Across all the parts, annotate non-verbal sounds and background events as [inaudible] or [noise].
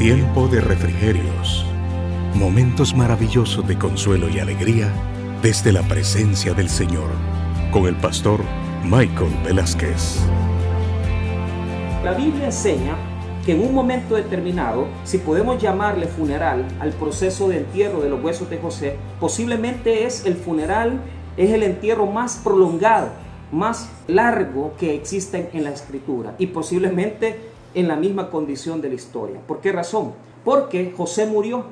Tiempo de refrigerios. Momentos maravillosos de consuelo y alegría desde la presencia del Señor. Con el pastor Michael Velázquez. La Biblia enseña que en un momento determinado, si podemos llamarle funeral al proceso de entierro de los huesos de José, posiblemente es el funeral, es el entierro más prolongado, más largo que existe en la escritura y posiblemente en la misma condición de la historia. ¿Por qué razón? Porque José murió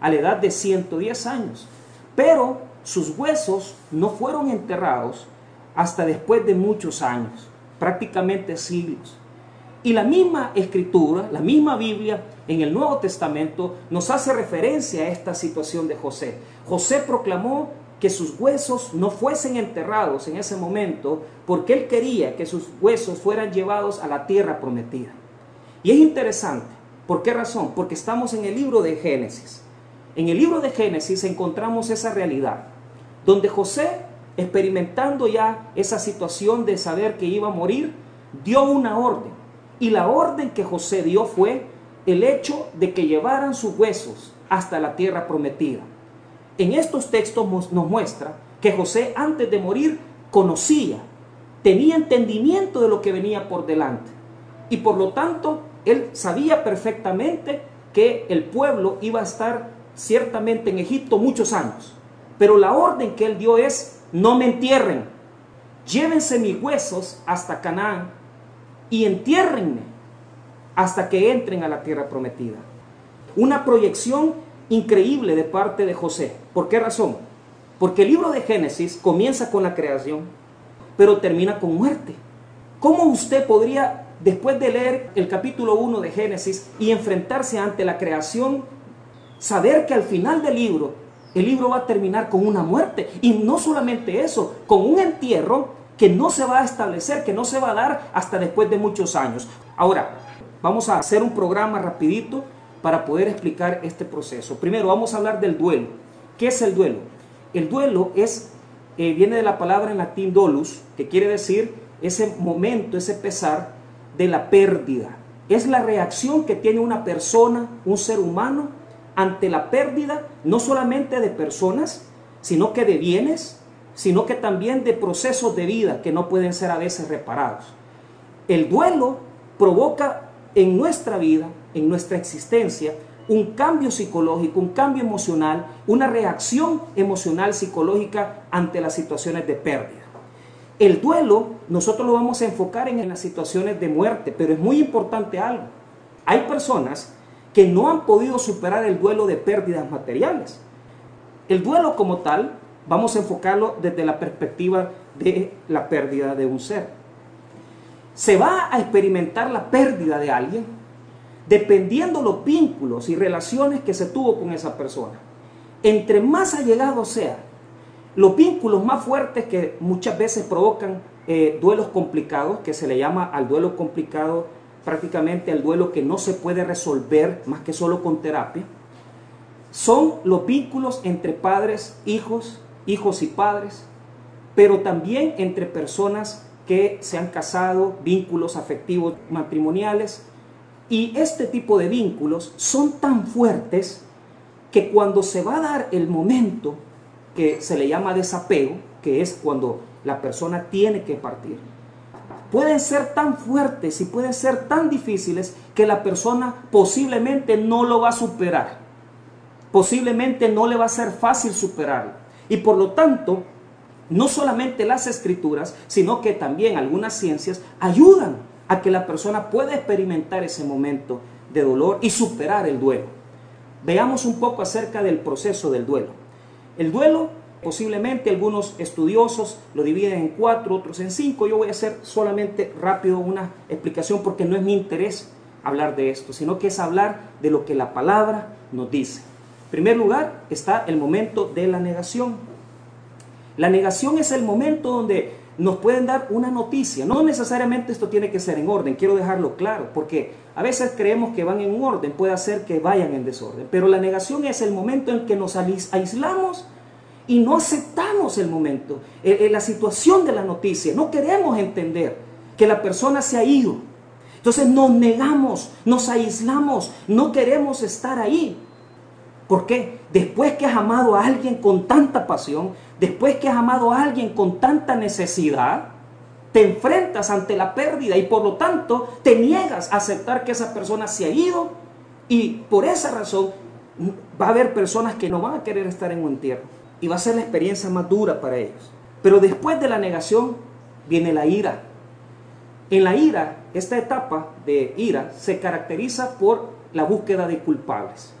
a la edad de 110 años, pero sus huesos no fueron enterrados hasta después de muchos años, prácticamente siglos. Y la misma escritura, la misma Biblia en el Nuevo Testamento nos hace referencia a esta situación de José. José proclamó que sus huesos no fuesen enterrados en ese momento porque él quería que sus huesos fueran llevados a la tierra prometida. Y es interesante. ¿Por qué razón? Porque estamos en el libro de Génesis. En el libro de Génesis encontramos esa realidad, donde José, experimentando ya esa situación de saber que iba a morir, dio una orden. Y la orden que José dio fue el hecho de que llevaran sus huesos hasta la tierra prometida. En estos textos nos muestra que José antes de morir conocía, tenía entendimiento de lo que venía por delante. Y por lo tanto él sabía perfectamente que el pueblo iba a estar ciertamente en Egipto muchos años. Pero la orden que él dio es, no me entierren, llévense mis huesos hasta Canaán y entiérrenme hasta que entren a la tierra prometida. Una proyección increíble de parte de José. ¿Por qué razón? Porque el libro de Génesis comienza con la creación, pero termina con muerte. ¿Cómo usted podría después de leer el capítulo 1 de Génesis y enfrentarse ante la creación, saber que al final del libro, el libro va a terminar con una muerte. Y no solamente eso, con un entierro que no se va a establecer, que no se va a dar hasta después de muchos años. Ahora, vamos a hacer un programa rapidito para poder explicar este proceso. Primero, vamos a hablar del duelo. ¿Qué es el duelo? El duelo es, eh, viene de la palabra en latín dolus, que quiere decir ese momento, ese pesar de la pérdida. Es la reacción que tiene una persona, un ser humano, ante la pérdida no solamente de personas, sino que de bienes, sino que también de procesos de vida que no pueden ser a veces reparados. El duelo provoca en nuestra vida, en nuestra existencia, un cambio psicológico, un cambio emocional, una reacción emocional psicológica ante las situaciones de pérdida. El duelo nosotros lo vamos a enfocar en, las situaciones de muerte, pero es muy importante algo. Hay personas que no han podido superar el duelo de pérdidas materiales. El duelo como tal, vamos a enfocarlo desde la perspectiva de la pérdida de un ser. Se va a experimentar la pérdida de alguien dependiendo los vínculos y relaciones que se tuvo con esa persona. Entre más allegado sea los vínculos más fuertes que muchas veces provocan eh, duelos complicados, que se le llama al duelo complicado prácticamente al duelo que no se puede resolver más que solo con terapia, son los vínculos entre padres, hijos, hijos y padres, pero también entre personas que se han casado, vínculos afectivos matrimoniales. Y este tipo de vínculos son tan fuertes que cuando se va a dar el momento que se le llama desapego, que es cuando la persona tiene que partir, pueden ser tan fuertes y pueden ser tan difíciles que la persona posiblemente no lo va a superar. Posiblemente no le va a ser fácil superarlo. Y por lo tanto, no solamente las escrituras, sino que también algunas ciencias ayudan a que la persona pueda experimentar ese momento de dolor y superar el duelo. Veamos un poco acerca del proceso del duelo. El duelo, posiblemente algunos estudiosos lo dividen en cuatro, otros en cinco. Yo voy a hacer solamente rápido una explicación porque no es mi interés hablar de esto, sino que es hablar de lo que la palabra nos dice. En primer lugar está el momento de la negación. La negación es el momento donde nos pueden dar una noticia. No necesariamente esto tiene que ser en orden, quiero dejarlo claro, porque a veces creemos que van en orden, puede hacer que vayan en desorden, pero la negación es el momento en que nos aislamos y no aceptamos el momento, eh, eh, la situación de la noticia. No queremos entender que la persona se ha ido, Entonces nos negamos, nos aislamos, no queremos estar ahí. ¿Por qué? Después que has amado a alguien con tanta pasión, después que has amado a alguien con tanta necesidad, te enfrentas ante la pérdida y por lo tanto te niegas a aceptar que esa persona se ha ido y por esa razón va a haber personas que no van a querer estar en un entierro y va a ser la experiencia más dura para ellos. Pero después de la negación viene la ira. En la ira, esta etapa de ira se caracteriza por la búsqueda de culpables.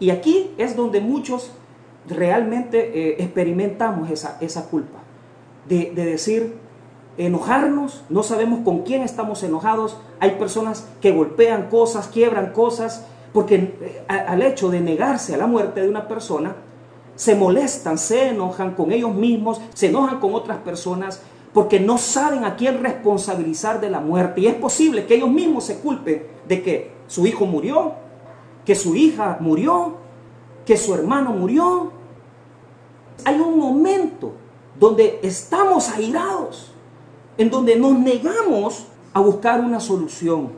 Y aquí es donde muchos realmente eh, experimentamos esa, esa culpa. De, de decir, enojarnos, no sabemos con quién estamos enojados. Hay personas que golpean cosas, quiebran cosas, porque eh, al hecho de negarse a la muerte de una persona, se molestan, se enojan con ellos mismos, se enojan con otras personas, porque no saben a quién responsabilizar de la muerte. Y es posible que ellos mismos se culpen de que su hijo murió, que su hija murió, que su hermano murió. Hay un momento donde estamos airados en donde nos negamos a buscar una solución.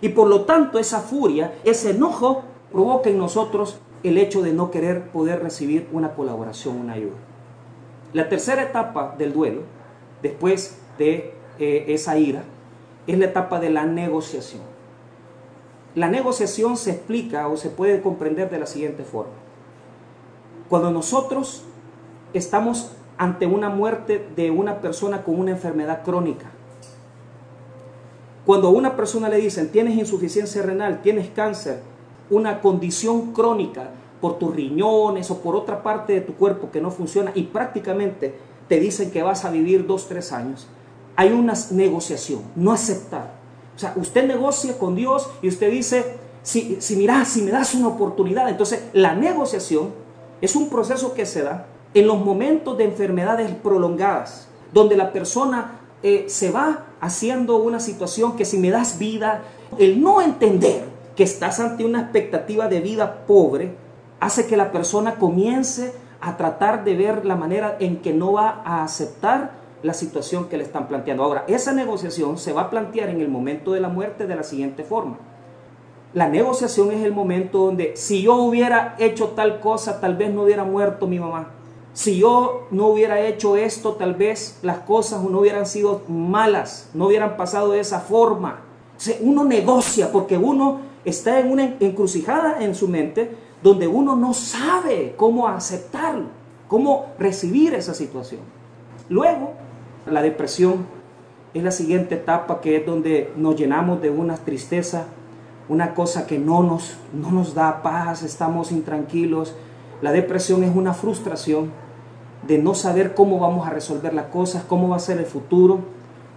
Y por lo tanto esa furia, ese enojo, provoca en nosotros el hecho de no querer poder recibir una colaboración, una ayuda. La tercera etapa del duelo, después de eh, esa ira, es la etapa de la negociación. La negociación se explica o se puede comprender de la siguiente forma. Cuando nosotros estamos ante una muerte de una persona con una enfermedad crónica. Cuando a una persona le dicen, tienes insuficiencia renal, tienes cáncer, una condición crónica por tus riñones o por otra parte de tu cuerpo que no funciona y prácticamente te dicen que vas a vivir dos, tres años, hay una negociación, no aceptar. O sea, usted negocia con Dios y usted dice, si, si mira, si me das una oportunidad, entonces la negociación es un proceso que se da en los momentos de enfermedades prolongadas, donde la persona eh, se va haciendo una situación que si me das vida, el no entender que estás ante una expectativa de vida pobre, hace que la persona comience a tratar de ver la manera en que no va a aceptar la situación que le están planteando. Ahora, esa negociación se va a plantear en el momento de la muerte de la siguiente forma. La negociación es el momento donde si yo hubiera hecho tal cosa, tal vez no hubiera muerto mi mamá si yo no hubiera hecho esto, tal vez las cosas no hubieran sido malas, no hubieran pasado de esa forma. uno negocia porque uno está en una encrucijada en su mente donde uno no sabe cómo aceptarlo, cómo recibir esa situación. Luego, la depresión es la siguiente etapa que es donde nos llenamos de una tristeza, una cosa que no nos, no nos da paz, estamos intranquilos. La depresión es una frustración de no saber cómo vamos a resolver las cosas, cómo va a ser el futuro,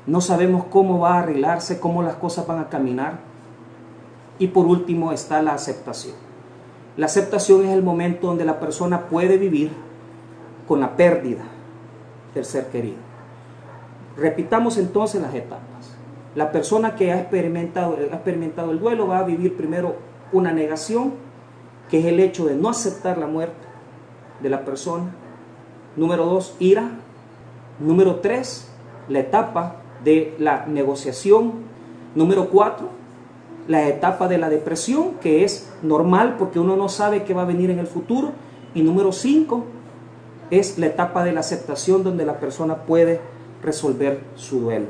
no sabemos cómo va a arreglarse, cómo las cosas van a caminar. Y por último está la aceptación. La aceptación es el momento donde la persona puede vivir con la pérdida del ser querido. Repitamos entonces las etapas. La persona que ha experimentado, ha experimentado el duelo va a vivir primero una negación, que es el hecho de no aceptar la muerte de la persona Número dos, ira. Número tres, la etapa de la negociación. Número cuatro, la etapa de la depresión, que es normal porque uno no sabe qué va a venir en el futuro. Y número cinco, es la etapa de la aceptación donde la persona puede resolver su duelo.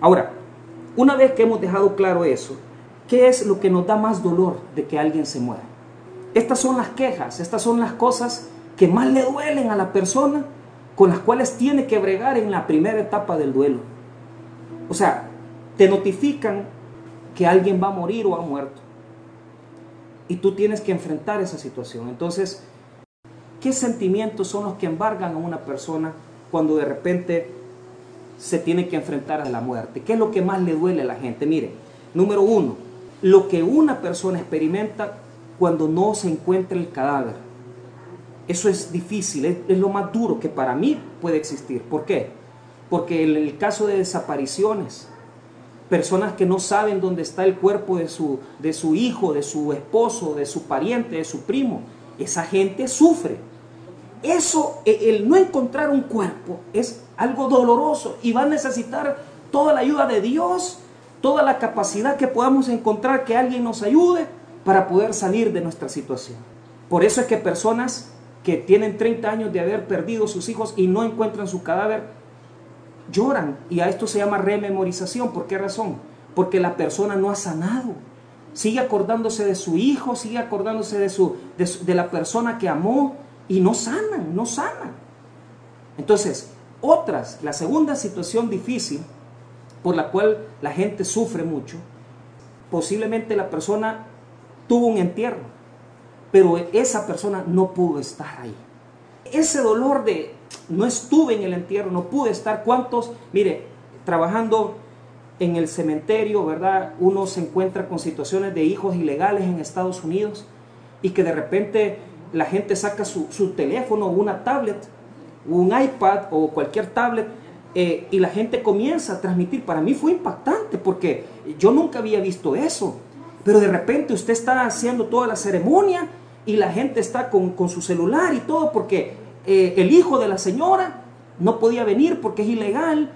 Ahora, una vez que hemos dejado claro eso, ¿qué es lo que nos da más dolor de que alguien se muera? Estas son las quejas, estas son las cosas que más le duelen a la persona con las cuales tiene que bregar en la primera etapa del duelo. O sea, te notifican que alguien va a morir o ha muerto. Y tú tienes que enfrentar esa situación. Entonces, ¿qué sentimientos son los que embargan a una persona cuando de repente se tiene que enfrentar a la muerte? ¿Qué es lo que más le duele a la gente? Mire, número uno, lo que una persona experimenta cuando no se encuentra el cadáver. Eso es difícil, es, lo más duro que para mí puede existir. ¿Por qué? Porque en el caso de desapariciones, personas que no saben dónde está el cuerpo de su, de su hijo, de su esposo, de su pariente, de su primo, esa gente sufre. Eso, e, el no encontrar un cuerpo es algo doloroso y va a necesitar toda la ayuda de Dios toda la capacidad que podamos encontrar que alguien nos ayude para poder salir de nuestra situación. Por eso es que personas que tienen 30 años de haber perdido sus hijos y no encuentran su cadáver, lloran. Y a esto se llama rememorización. ¿Por qué razón? Porque la persona no ha sanado. Sigue acordándose de su hijo, sigue acordándose de, su, de, la persona que amó y no sanan, no sanan. Entonces, otras, la segunda situación difícil por la cual la gente sufre mucho, posiblemente la persona tuvo un entierro, pero esa persona no pudo estar ahí. Ese dolor de no estuve en el entierro, no pude estar. ¿Cuántos? Mire, trabajando en el cementerio, ¿verdad? Uno se encuentra con situaciones de hijos ilegales en Estados Unidos y que de repente la gente saca su, teléfono o una tablet, un iPad o cualquier tablet eh, y la gente comienza a transmitir. Para mí fue impactante porque yo nunca había visto eso. Pero de repente usted está haciendo toda la ceremonia y la gente está con, su celular y todo porque eh, el hijo de la señora no podía venir porque es ilegal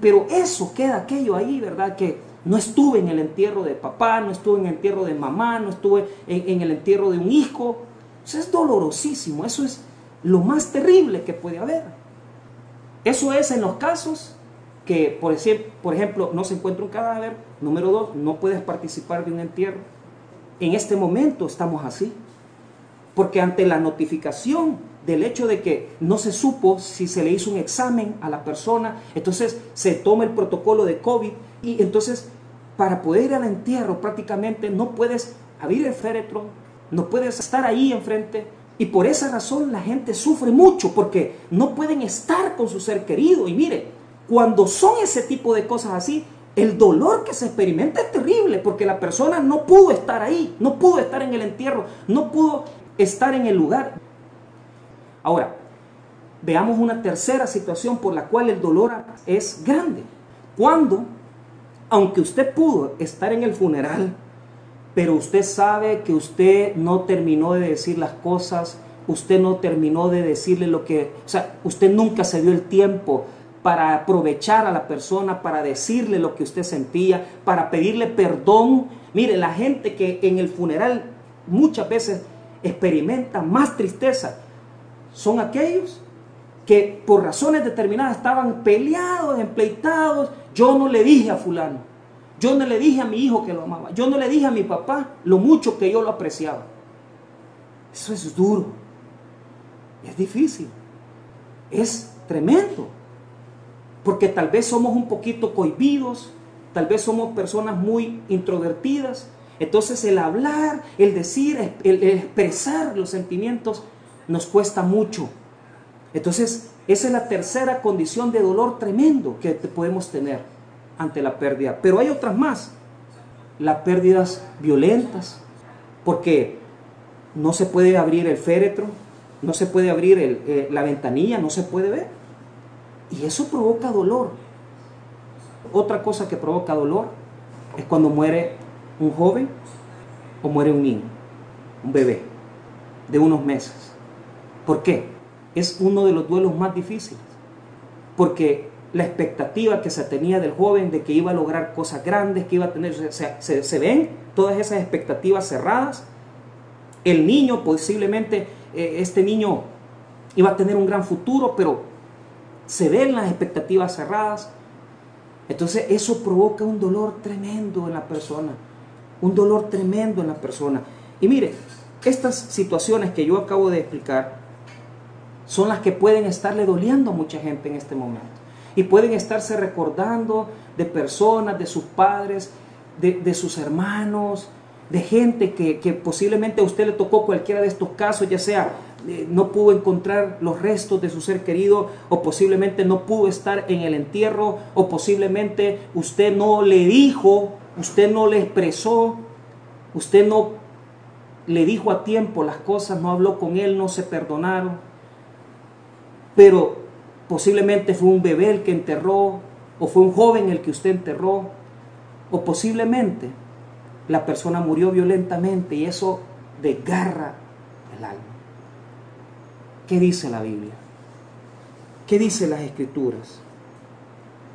pero eso queda aquello ahí, ¿verdad? Que no estuve en el entierro de papá, no estuve en el entierro de mamá, no estuve en, el entierro de un hijo. Eso es dolorosísimo, eso es lo más terrible que puede haber. Eso es en los casos que, por, por ejemplo, no se encuentra un cadáver. Número dos, no puedes participar de un entierro. En este momento estamos así. Porque ante la notificación del hecho de que no se supo si se le hizo un examen a la persona, entonces se toma el protocolo de COVID y entonces para poder ir al entierro prácticamente no puedes abrir el féretro, no puedes estar ahí enfrente y por esa razón la gente sufre mucho porque no pueden estar con su ser querido y mire, cuando son ese tipo de cosas así, el dolor que se experimenta es terrible porque la persona no pudo estar ahí, no pudo estar en el entierro, no pudo estar en el lugar. Ahora, veamos una tercera situación por la cual el dolor es grande. Cuando, aunque usted pudo estar en el funeral, pero usted sabe que usted no terminó de decir las cosas, usted no terminó de decirle lo que, o sea, usted nunca se dio el tiempo para aprovechar a la persona, para decirle lo que usted sentía, para pedirle perdón. Mire, la gente que en el funeral muchas veces experimenta más tristeza son aquellos que por razones determinadas estaban peleados, empleitados. Yo no le dije a fulano, yo no le dije a mi hijo que lo amaba, yo no le dije a mi papá lo mucho que yo lo apreciaba. Eso es duro, es difícil, es tremendo, porque tal vez somos un poquito cohibidos, tal vez somos personas muy introvertidas. Entonces el hablar, el decir, el expresar los sentimientos nos cuesta mucho. Entonces, esa es la tercera condición de dolor tremendo que podemos tener ante la pérdida. Pero hay otras más. Las pérdidas violentas, porque no se puede abrir el féretro, no se puede abrir eh, la ventanilla, no se puede ver. Y eso provoca dolor. Otra cosa que provoca dolor es cuando muere un joven o muere un niño, un bebé de unos meses. ¿Por qué? Es uno de los duelos más difíciles. Porque la expectativa que se tenía del joven de que iba a lograr cosas grandes, que iba a tener, se, ven todas esas expectativas cerradas. El niño, posiblemente eh, este niño iba a tener un gran futuro, pero se ven las expectativas cerradas. Entonces eso provoca un dolor tremendo en la persona, un dolor tremendo en la persona. Y mire, estas situaciones que yo acabo de explicar son las que pueden estarle doliendo a mucha gente en este momento. Y pueden estarse recordando de personas, de sus padres, de, sus hermanos, de gente que, posiblemente a usted le tocó cualquiera de estos casos, ya sea eh, no pudo encontrar los restos de su ser querido, o posiblemente no pudo estar en el entierro, o posiblemente usted no le dijo, usted no le expresó, usted no le dijo a tiempo las cosas, no habló con él, no se perdonaron. Pero posiblemente fue un bebé el que enterró, o fue un joven el que usted enterró, o posiblemente la persona murió violentamente y eso desgarra el alma. ¿Qué dice la Biblia? ¿Qué dice las escrituras?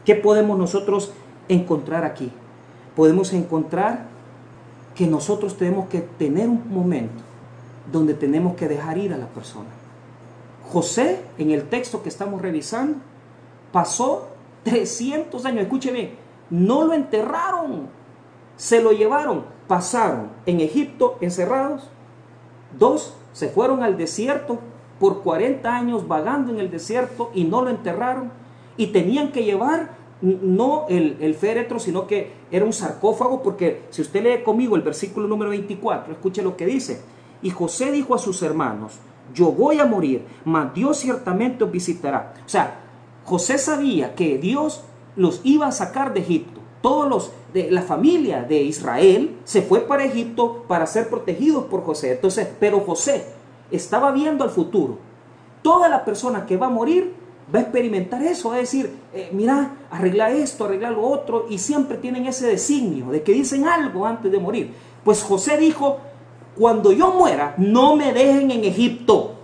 ¿Qué podemos nosotros encontrar aquí? podemos encontrar que nosotros tenemos que tener un momento donde tenemos que dejar ir a la persona. José, en el texto que estamos revisando, pasó 300 años, escuche bien, no lo enterraron, se lo llevaron, pasaron en Egipto encerrados, dos se fueron al desierto por 40 años vagando en el desierto y no lo enterraron y tenían que llevar no el, féretro, sino que era un sarcófago, porque si usted lee conmigo el versículo número 24, escuche lo que dice. Y José dijo a sus hermanos, yo voy a morir, mas Dios ciertamente os visitará. O sea, José sabía que Dios los iba a sacar de Egipto. Todos los de la familia de Israel se fue para Egipto para ser protegidos por José. Entonces, pero José estaba viendo al futuro. Toda la persona que va a morir va a experimentar eso, va a decir, eh, mira, arregla esto, arregla lo otro, y siempre tienen ese designio de que dicen algo antes de morir. Pues José dijo, cuando yo muera, no me dejen en Egipto,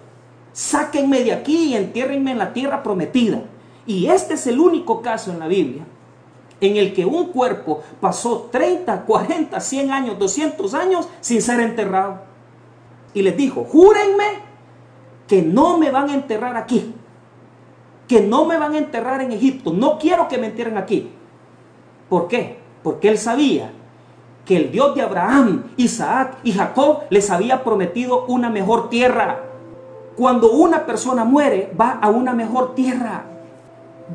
sáquenme de aquí y entiérrenme en la tierra prometida. Y este es el único caso en la Biblia en el que un cuerpo pasó 30, 40, 100 años, 200 años sin ser enterrado. Y les dijo, júrenme que no me van a enterrar aquí que no me van a enterrar en Egipto, no quiero que me entierren aquí. ¿Por qué? Porque él sabía que el Dios de Abraham, Isaac y Jacob les había prometido una mejor tierra. Cuando una persona muere, va a una mejor tierra,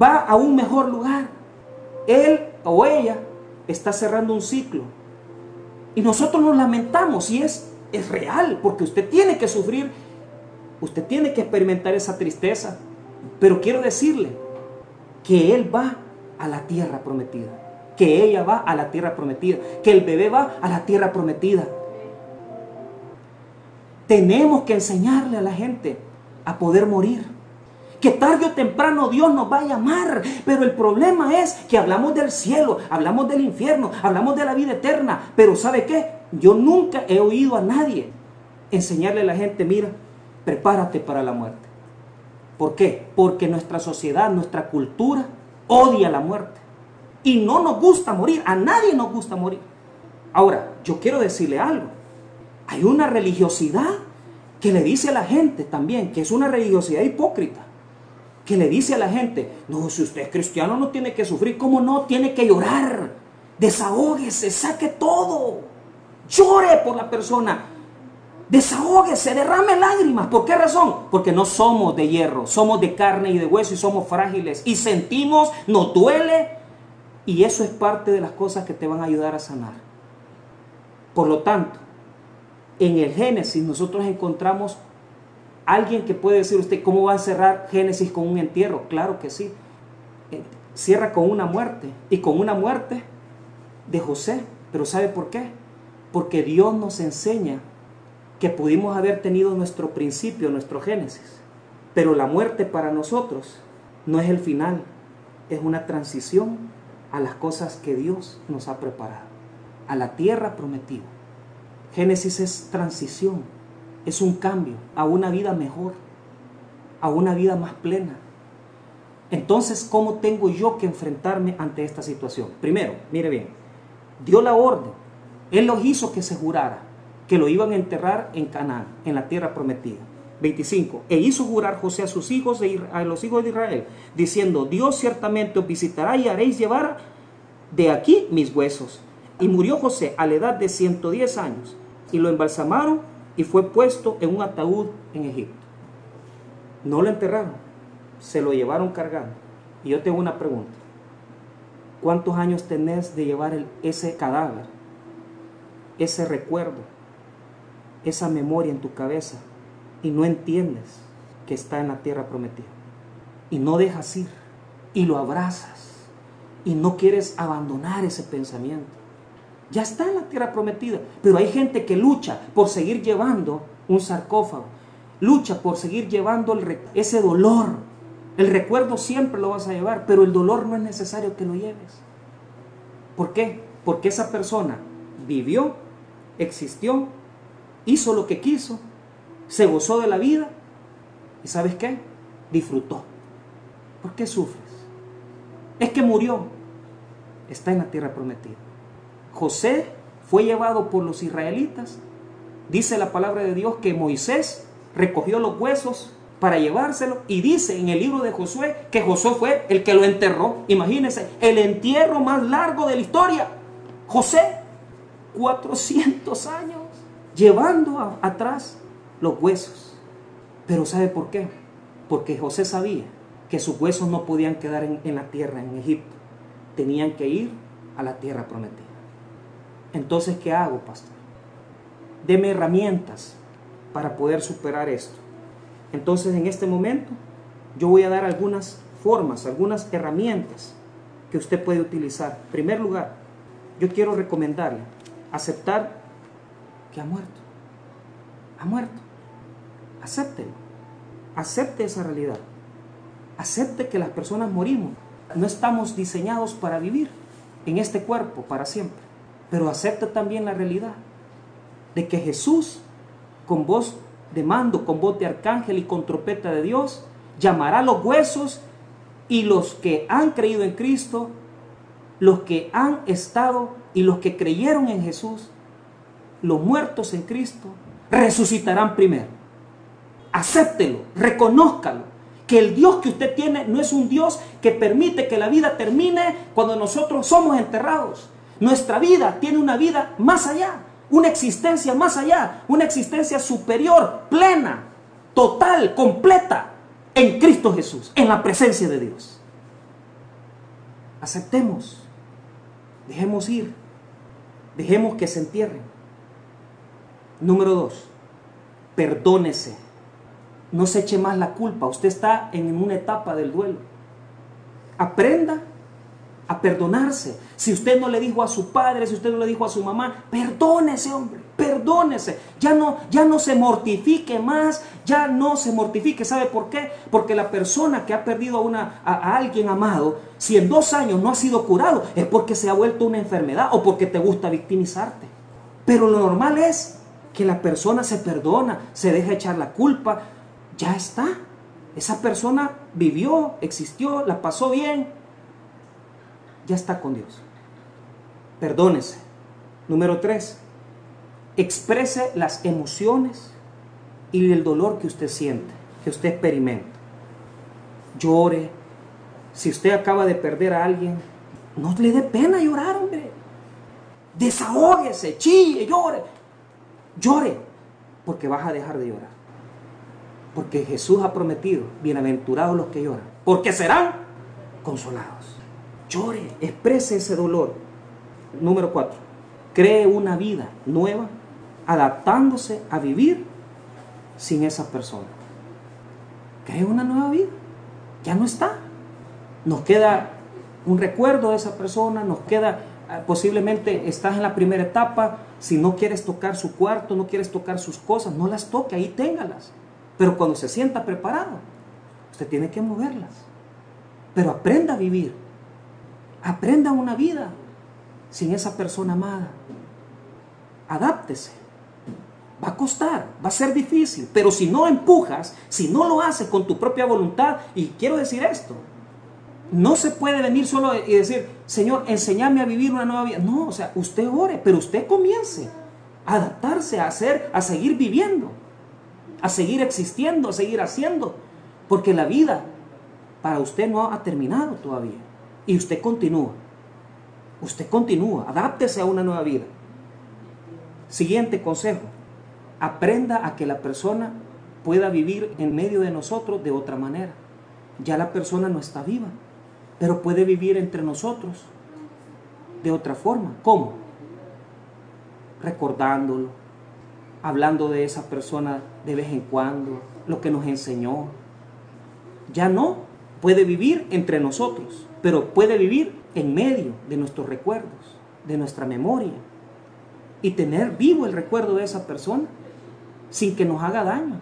va a un mejor lugar. Él o ella está cerrando un ciclo. Y nosotros nos lamentamos y es, es real, porque usted tiene que sufrir, usted tiene que experimentar esa tristeza. Pero quiero decirle que Él va a la tierra prometida, que ella va a la tierra prometida, que el bebé va a la tierra prometida. Tenemos que enseñarle a la gente a poder morir. Que tarde o temprano Dios nos va a llamar. Pero el problema es que hablamos del cielo, hablamos del infierno, hablamos de la vida eterna. Pero ¿sabe qué? Yo nunca he oído a nadie enseñarle a la gente, mira, prepárate para la muerte. ¿Por qué? Porque nuestra sociedad, nuestra cultura odia la muerte. Y no nos gusta morir, a nadie nos gusta morir. Ahora, yo quiero decirle algo. Hay una religiosidad que le dice a la gente también, que es una religiosidad hipócrita, que le dice a la gente, no, si usted es cristiano no tiene que sufrir, ¿cómo no? Tiene que llorar, desahógese, saque todo, llore por la persona, Desahógese, derrame lágrimas. ¿Por qué razón? Porque no somos de hierro, somos de carne y de hueso y somos frágiles. Y sentimos, nos duele. Y eso es parte de las cosas que te van a ayudar a sanar. Por lo tanto, en el Génesis nosotros encontramos alguien que puede decir usted, ¿cómo va a cerrar Génesis con un entierro? Claro que sí. Eh, cierra con una muerte. Y con una muerte de José. Pero ¿sabe por qué? Porque Dios nos enseña que pudimos haber tenido nuestro principio, nuestro génesis. Pero la muerte para nosotros no es el final, es una transición a las cosas que Dios nos ha preparado, a la tierra prometida. Génesis es transición, es un cambio a una vida mejor, a una vida más plena. Entonces, ¿cómo tengo yo que enfrentarme ante esta situación? Primero, mire bien, dio la orden, Él los hizo que se jurara que lo iban a enterrar en Canaán, en la tierra prometida. 25. E hizo jurar José a sus hijos, a los hijos de Israel, diciendo, Dios ciertamente os visitará y haréis llevar de aquí mis huesos. Y murió José a la edad de 110 años, y lo embalsamaron y fue puesto en un ataúd en Egipto. No lo enterraron, se lo llevaron cargando. Y yo tengo una pregunta. ¿Cuántos años tenés de llevar ese cadáver, ese recuerdo, esa memoria en tu cabeza y no entiendes que está en la tierra prometida. Y no dejas ir y lo abrazas y no quieres abandonar ese pensamiento. Ya está en la tierra prometida, pero hay gente que lucha por seguir llevando un sarcófago, lucha por seguir llevando ese dolor. El recuerdo siempre lo vas a llevar, pero el dolor no es necesario que lo lleves. ¿Por qué? Porque esa persona vivió, existió hizo lo que quiso, se gozó de la vida y ¿sabes qué? Disfrutó. ¿Por qué sufres? Es que murió. Está en la tierra prometida. José fue llevado por los israelitas. Dice la palabra de Dios que Moisés recogió los huesos para llevárselo y dice en el libro de Josué que Josué fue el que lo enterró. Imagínense, el entierro más largo de la historia. José, 400 años llevando atrás los huesos. Pero ¿sabe por qué? Porque José sabía que sus huesos no podían quedar en, la tierra, en Egipto. Tenían que ir a la tierra prometida. Entonces, ¿qué hago, pastor? Deme herramientas para poder superar esto. Entonces, en este momento, yo voy a dar algunas formas, algunas herramientas que usted puede utilizar. En primer lugar, yo quiero recomendarle aceptar que ha muerto. Ha muerto. Acéptelo. Acepte esa realidad. Acepte que las personas morimos. No estamos diseñados para vivir en este cuerpo para siempre. Pero acepte también la realidad de que Jesús, con voz de mando, con voz de arcángel y con trompeta de Dios, llamará a los huesos y los que han creído en Cristo, los que han estado y los que creyeron en Jesús, los muertos en Cristo, resucitarán primero. Acéptelo, reconózcalo, que el Dios que usted tiene no es un Dios que permite que la vida termine cuando nosotros somos enterrados. Nuestra vida tiene una vida más allá, una existencia más allá, una existencia superior, plena, total, completa, en Cristo Jesús, en la presencia de Dios. Aceptemos, dejemos ir, dejemos que se entierren. Número dos, perdónese. No se eche más la culpa. Usted está en una etapa del duelo. Aprenda a perdonarse. Si usted no le dijo a su padre, si usted no le dijo a su mamá, perdónese, hombre, perdónese. Ya no, ya no se mortifique más, ya no se mortifique. ¿Sabe por qué? Porque la persona que ha perdido a, una, a, alguien amado, si en dos años no ha sido curado, es porque se ha vuelto una enfermedad o porque te gusta victimizarte. Pero lo normal es que la persona se perdona, se deja echar la culpa, ya está. Esa persona vivió, existió, la pasó bien, ya está con Dios. Perdónese. Número tres, exprese las emociones y el dolor que usted siente, que usted experimenta. Llore. Si usted acaba de perder a alguien, no le dé pena llorar, hombre. Desahógese, chille, llore. Llore, porque vas a dejar de llorar. Porque Jesús ha prometido, bienaventurados los que lloran, porque serán consolados. Llore, exprese ese dolor. Número cuatro, cree una vida nueva, adaptándose a vivir sin esa persona. Cree una nueva vida. Ya no está. Nos queda un recuerdo de esa persona, nos queda ah, posiblemente estás en la primera etapa, si no quieres tocar su cuarto, no quieres tocar sus cosas, no las toque, ahí téngalas. Pero cuando se sienta preparado, usted tiene que moverlas. Pero aprenda a vivir. Aprenda una vida sin esa persona amada. Adáptese. Va a costar, va a ser difícil, pero si no empujas, si no lo haces con tu propia voluntad, y quiero decir esto, no se puede venir solo y decir, Señor, enséñame a vivir una nueva vida. No, o sea, usted ore, pero usted comience a adaptarse, a hacer, a seguir viviendo, a seguir existiendo, a seguir haciendo. Porque la vida para usted no ha terminado todavía. Y usted continúa. Usted continúa, adáptese a una nueva vida. Siguiente consejo. Aprenda a que la persona pueda vivir en medio de nosotros de otra manera. Ya la persona no está viva pero puede vivir entre nosotros de otra forma. ¿Cómo? Recordándolo, hablando de esa persona de vez en cuando, lo que nos enseñó. Ya no puede vivir entre nosotros, pero puede vivir en medio de nuestros recuerdos, de nuestra memoria, y tener vivo el recuerdo de esa persona sin que nos haga daño.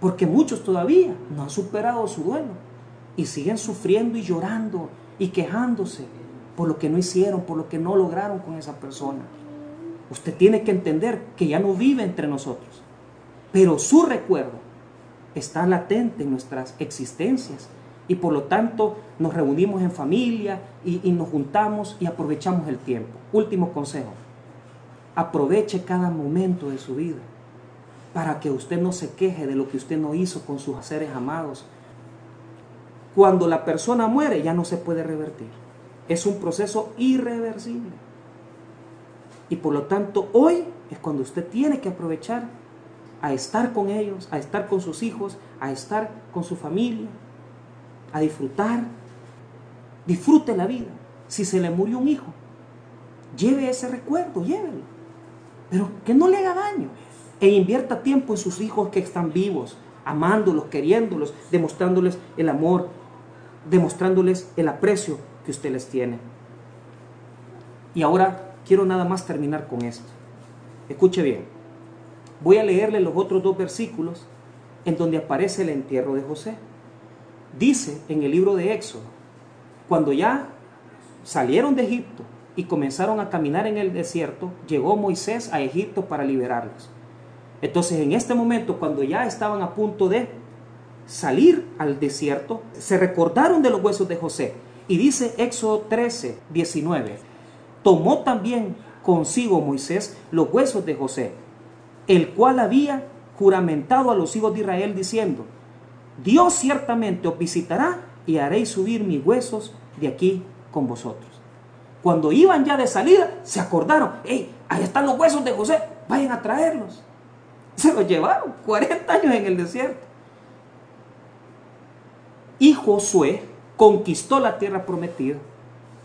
Porque muchos todavía no han superado su duelo y siguen sufriendo y llorando y quejándose por lo que no hicieron, por lo que no lograron con esa persona. Usted tiene que entender que ya no vive entre nosotros, pero su recuerdo está latente en nuestras existencias Y por lo tanto nos reunimos en familia y, nos juntamos y aprovechamos el tiempo. Último consejo. Aproveche cada momento de su vida para que usted no se queje de lo que usted no hizo con sus seres amados. Cuando la persona muere ya no se puede revertir. Es un proceso irreversible. Y por lo tanto hoy es cuando usted tiene que aprovechar a estar con ellos, a estar con sus hijos, a estar con su familia, a disfrutar. Disfrute la vida. Si se le murió un hijo, lleve ese recuerdo, llévelo. Pero que no le haga daño. E invierta tiempo en sus hijos que están vivos, amándolos, queriéndolos, demostrándoles el amor, demostrándoles el aprecio que usted les tiene. Y ahora quiero nada más terminar con esto. Escuche bien. Voy a leerle los otros dos versículos en donde aparece el entierro de José. Dice en el libro de Éxodo, cuando ya salieron de Egipto y comenzaron a caminar en el desierto, llegó Moisés a Egipto para liberarlos. Entonces en este momento, cuando ya estaban a punto de salir al desierto, se recordaron de los huesos de José. Y dice Éxodo 13, 19, tomó también consigo Moisés los huesos de José, el cual había juramentado a los hijos de Israel diciendo, Dios ciertamente os visitará y haréis subir mis huesos de aquí con vosotros. Cuando iban ya de salida, se acordaron, hey, ahí están los huesos de José, vayan a traerlos. [laughs] Se los llevaron 40 años en el desierto. Y Josué conquistó la tierra prometida.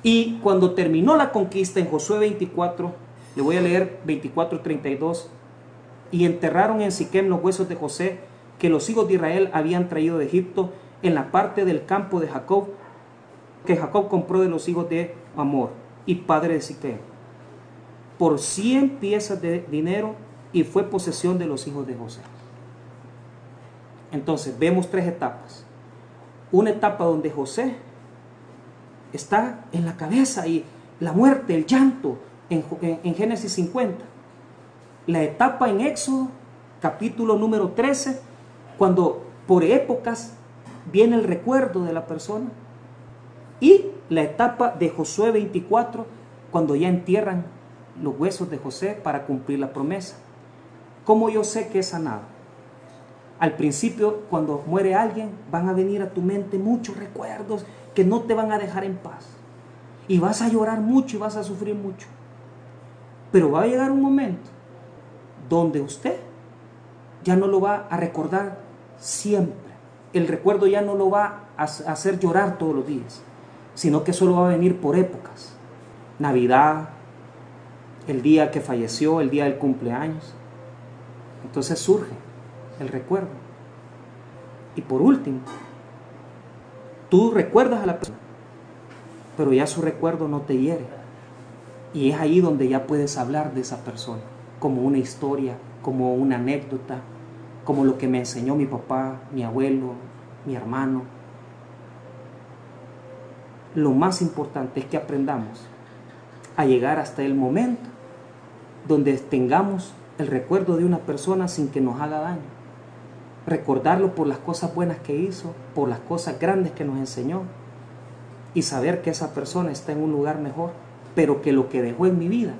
Y cuando terminó la conquista en Josué 24, le voy a leer 24:32, y enterraron en Siquem los huesos de José que los hijos de Israel habían traído de Egipto en la parte del campo de Jacob que Jacob compró de los hijos de Amor y padre de Siquem por 100 piezas de dinero y fue posesión de los hijos de José. Entonces vemos tres etapas. Una etapa donde José está en la cabeza y la muerte, el llanto en, en Génesis 50. La etapa en Éxodo, capítulo número 13, cuando por épocas viene el recuerdo de la persona. Y la etapa de Josué 24, cuando ya entierran los huesos de José para cumplir la promesa. ¿Cómo yo sé que es sanado? Al principio, cuando muere alguien, van a venir a tu mente muchos recuerdos que no te van a dejar en paz. Y vas a llorar mucho y vas a sufrir mucho. Pero va a llegar un momento donde usted ya no lo va a recordar siempre. El recuerdo ya no lo va a hacer llorar todos los días, sino que solo va a venir por épocas. Navidad, el día que falleció, el día del cumpleaños. Entonces surge el recuerdo. Y por último, tú recuerdas a la persona, pero ya su recuerdo no te hiere. Y es ahí donde ya puedes hablar de esa persona, como una historia, como una anécdota, como lo que me enseñó mi papá, mi abuelo, mi hermano. Lo más importante es que aprendamos a llegar hasta el momento donde tengamos el recuerdo de una persona sin que nos haga daño. Recordarlo por las cosas buenas que hizo, por las cosas grandes que nos enseñó y saber que esa persona está en un lugar mejor, pero que lo que dejó en mi vida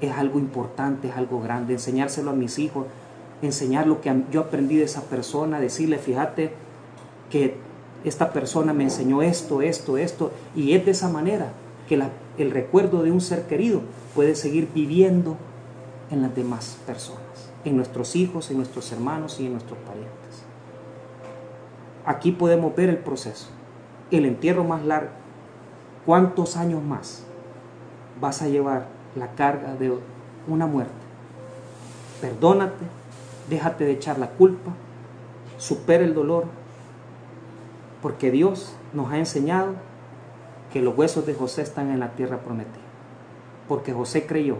es algo importante, es algo grande, enseñárselo a mis hijos, enseñar lo que yo aprendí de esa persona, decirle, fíjate que esta persona me enseñó esto, esto, esto, y es de esa manera que el recuerdo de un ser querido puede seguir viviendo en las demás personas, en nuestros hijos, en nuestros hermanos y en nuestros parientes. Aquí podemos ver el proceso, el entierro más largo. ¿Cuántos años más vas a llevar la carga de una muerte? Perdónate, déjate de echar la culpa, supera el dolor, porque Dios nos ha enseñado que los huesos de José están en la tierra prometida, porque José creyó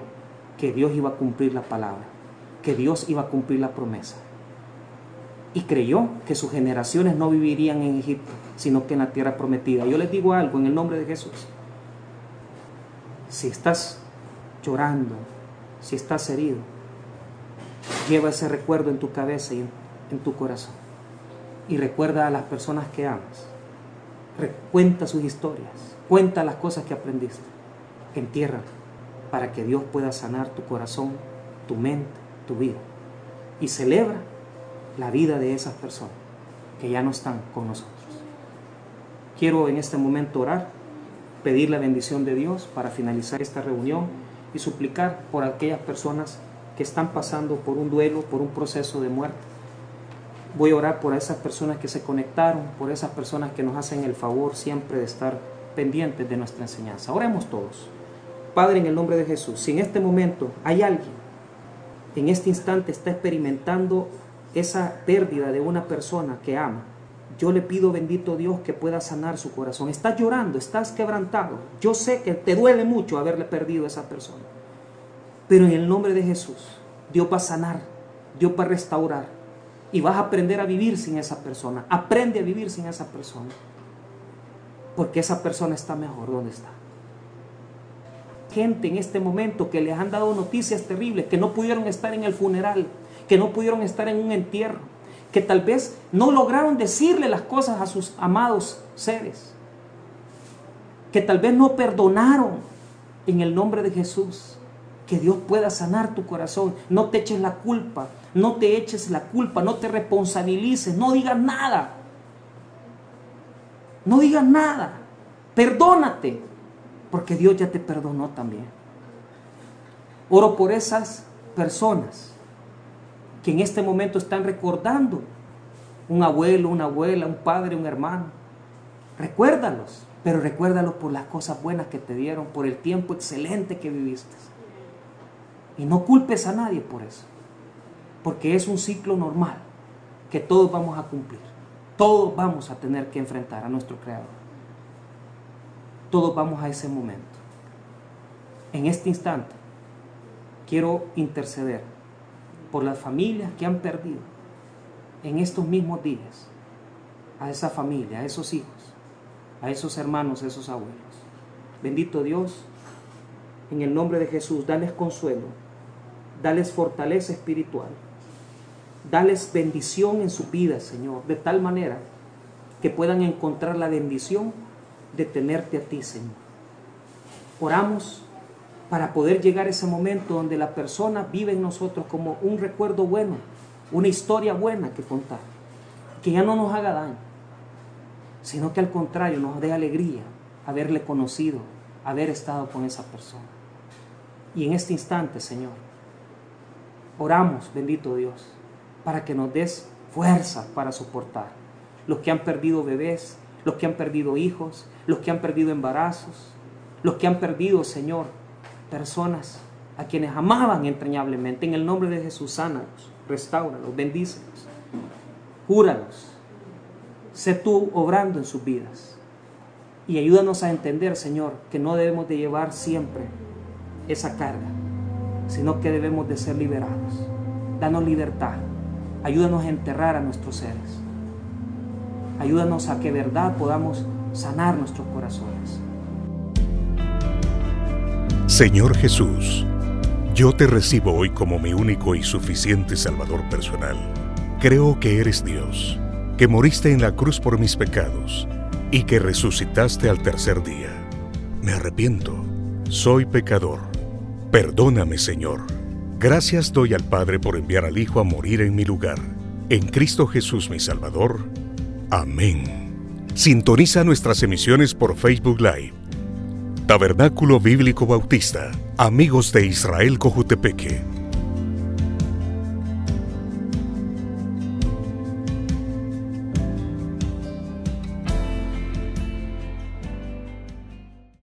que Dios iba a cumplir la palabra, que Dios iba a cumplir la promesa. Y creyó que sus generaciones no vivirían en Egipto, sino que en la tierra prometida. Yo les digo algo en el nombre de Jesús. Si estás llorando, si estás herido, lleva ese recuerdo en tu cabeza y en, tu corazón. Y recuerda a las personas que amas Cuenta sus historias, cuenta las cosas que aprendiste. Entierra para que Dios pueda sanar tu corazón, tu mente, tu vida. Y celebra la vida de esas personas que ya no están con nosotros. Quiero en este momento orar, pedir la bendición de Dios para finalizar esta reunión y suplicar por aquellas personas que están pasando por un duelo, por un proceso de muerte. Voy a orar por esas personas que se conectaron, por esas personas que nos hacen el favor siempre de estar pendientes de nuestra enseñanza. Oremos todos. Padre, en el nombre de Jesús, si en este momento hay alguien en este instante está experimentando esa pérdida de una persona que ama, yo le pido, bendito Dios, que pueda sanar su corazón. Estás llorando, estás quebrantado. Yo sé que te duele mucho haberle perdido a esa persona. Pero en el nombre de Jesús, Dios va a sanar, Dios va a restaurar. Y vas a aprender a vivir sin esa persona. Aprende a vivir sin esa persona. Porque esa persona está mejor donde está. Gente en este momento que les han dado noticias terribles, que no pudieron estar en el funeral, que no pudieron estar en un entierro que tal vez no lograron decirle las cosas a sus amados seres, que tal vez no perdonaron en el nombre de Jesús. Que Dios pueda sanar tu corazón. No te eches la culpa, no te eches la culpa, no te responsabilices, no digas nada. No digas nada. Perdónate, porque Dios ya te perdonó también. Oro por esas personas que en este momento están recordando un abuelo, una abuela, un padre, un hermano. Recuérdalos, pero recuérdalos por las cosas buenas que te dieron, por el tiempo excelente que viviste. Y no culpes a nadie por eso, porque es un ciclo normal que todos vamos a cumplir. Todos vamos a tener que enfrentar a nuestro Creador. Todos vamos a ese momento. En este instante, quiero interceder por las familias que han perdido en estos mismos días a esa familia, a esos hijos, a esos hermanos, a esos abuelos. Bendito Dios, en el nombre de Jesús, dales consuelo, dales fortaleza espiritual, dales bendición en su vida, Señor, de tal manera que puedan encontrar la bendición de tenerte a ti, Señor. Oramos para poder llegar a ese momento donde la persona vive en nosotros como un recuerdo bueno, una historia buena que contar, que ya no nos haga daño, sino que al contrario nos dé alegría haberle conocido, haber estado con esa persona. Y en este instante, Señor, oramos, bendito Dios, para que nos des fuerza para soportar. Los que han perdido bebés, los que han perdido hijos, los que han perdido embarazos, los que han perdido, Señor, personas a quienes amaban entrañablemente. En el nombre de Jesús, sánalos, restauralos, bendícelos, cúralos. Sé tú obrando en sus vidas. Y ayúdanos a entender, Señor, que no debemos de llevar siempre esa carga, sino que debemos de ser liberados. Danos libertad. Ayúdanos a enterrar a nuestros seres. Ayúdanos a que verdad podamos sanar nuestros corazones. Señor Jesús, yo te recibo hoy como mi único y suficiente Salvador personal. Creo que eres Dios, que moriste en la cruz por mis pecados y que resucitaste al tercer día. Me arrepiento, soy pecador. Perdóname, Señor. Gracias doy al Padre por enviar al Hijo a morir en mi lugar. En Cristo Jesús mi Salvador. Amén. Sintoniza nuestras emisiones por Facebook Live Tabernáculo Bíblico Bautista, Amigos de Israel Cojutepeque.